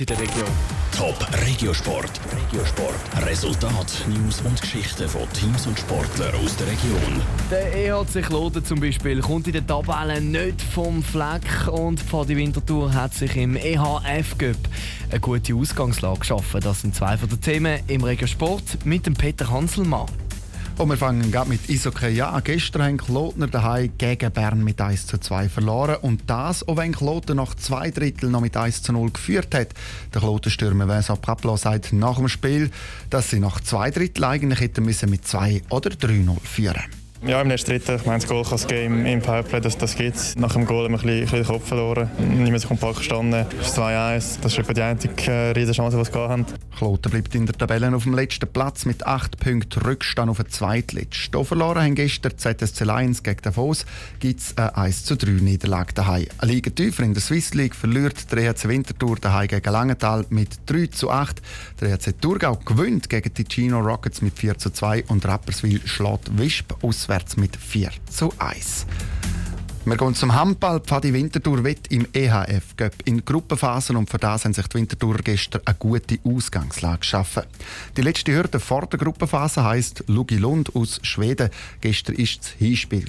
in der Region. Top Regiosport. Regiosport. Resultat, News und Geschichten von Teams und Sportlern aus der Region. Der EHC Kloten zum Beispiel kommt in der Tabelle nicht vom Fleck und die Winterthur hat sich im EHF Cup eine gute Ausgangslage geschaffen. Das sind zwei von den Themen im Regiosport mit dem Peter Hanselmann. Und wir fangen gerade mit Eishockey an. Gestern haben Klotner daheim gegen Bern mit 1 zu 2 verloren. Und das, auch wenn Kloten nach zwei Drittel noch mit 1 zu 0 geführt hat. Der Klotenstürmer Vincent Praplo sagt nach dem Spiel, dass sie nach zwei Drittel eigentlich hätten müssen mit 2 oder 3-0 führen ja, im letzten Drittel, ich meine, das Goal kann das Game im Powerplay, das, das gibt es. Nach dem Goal haben wir ein bisschen, den Kopf verloren. Nicht mehr so kompakt gestanden. Das ist 2-1. Das ist die einzige äh, Riesenchance, die wir haben. Kloten bleibt in der Tabelle auf dem letzten Platz mit 8 Punkten Rückstand auf den Zweitletzten. Hier verloren haben gestern ZSC Lions gegen Davos. Gibt es eine 1 zu 3 Niederlage daheim. Eine Liga tiefer in der Swiss League verliert der EHC Winterthur daheim gegen Langenthal mit 3 zu 8. Der EHC Thurgau gewinnt gegen die Chino Rockets mit 4 zu 2 und Rapperswil schlägt Wisp auswärts mit 4 zu 1. Wir gehen zum Handball. Pfadi Winterthur wird im EHF Cup in Gruppenphasen und für das haben sich die Winterthur gestern eine gute Ausgangslage geschaffen. Die letzte Hürde vor der Gruppenphase heisst Lugi Lund aus Schweden. Gestern war das Hinspiel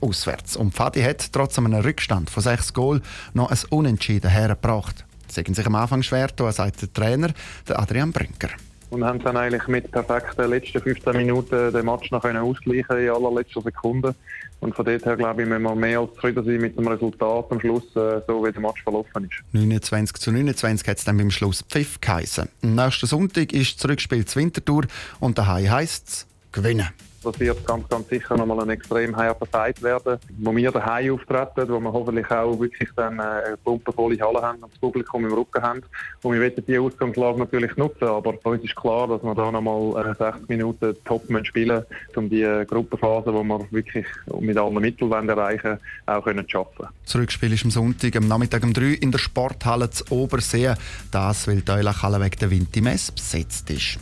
auswärts. Und Pfadi hat trotz einem Rückstand von sechs Goal noch ein Unentschieden hergebracht. Sie sich am Anfang schwer, sagt der Trainer der Adrian Brinker und haben dann eigentlich mit perfekten letzten 15 Minuten den Match noch ausgleichen in allerletzter Sekunde. Und von dort her, glaube ich, müssen wir mehr als zufrieden sein mit dem Resultat am Schluss, äh, so wie der Match verlaufen ist. 29 zu 29 hat es dann beim Schluss Pfiff geheißen. Am nächsten Sonntag ist das Rückspiel zur Wintertour und daheim heisst es gewinnen. Das wird ganz, ganz sicher nochmal ein extrem harter Fight werden, wo wir daheim auftreten, wo wir hoffentlich auch wirklich dann eine pumpenvolle Halle haben und das Publikum im Rücken haben. Und wir werden diese Ausgangslage natürlich nutzen, aber für uns ist klar, dass wir da nochmal 60 Minuten top spielen müssen, um die Gruppenphase, die wir wirklich mit allen Mitteln erreichen auch können zu schaffen. Das Rückspiel ist am Sonntag, am Nachmittag um 3 in der Sporthalle zu Obersee. Das, weil die Eulachhalle wegen der Wintermesse besetzt ist.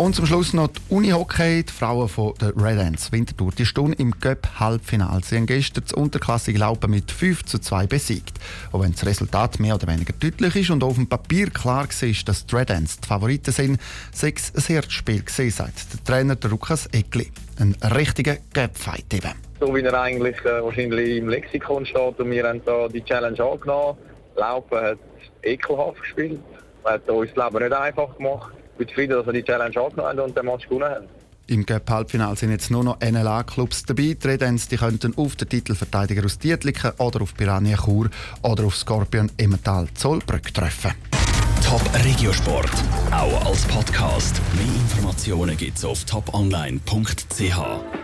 Und zum Schluss noch die Unihockey, die Frauen von der Red Ants Winterthur. Die stehen im Cup-Halbfinale. Sie haben gestern das unterklassige Laupen mit 5 zu 2 besiegt. Auch wenn das Resultat mehr oder weniger deutlich ist und auf dem Papier klar war, dass die Red Ants die Favoriten sind, sei es ein Herzspiel gesehen, sagt der Trainer Lukas Eckli. Ein richtiger Cup-Fight eben. So wie er eigentlich äh, wahrscheinlich im Lexikon steht und wir haben da die Challenge angenommen. Laupen hat ekelhaft gespielt. Er hat uns das Leben nicht einfach gemacht bin zufrieden, dass wir die Challenge angenommen haben und den Match gewonnen haben. Im Cup-Halbfinale sind jetzt nur noch NLA-Clubs dabei. Die Redens die könnten auf den Titelverteidiger aus Dietliken oder auf Piranha Chur oder auf Scorpion Emmental Zollbrück treffen. Top Regiosport, auch als Podcast. Mehr Informationen gibt's auf toponline.ch.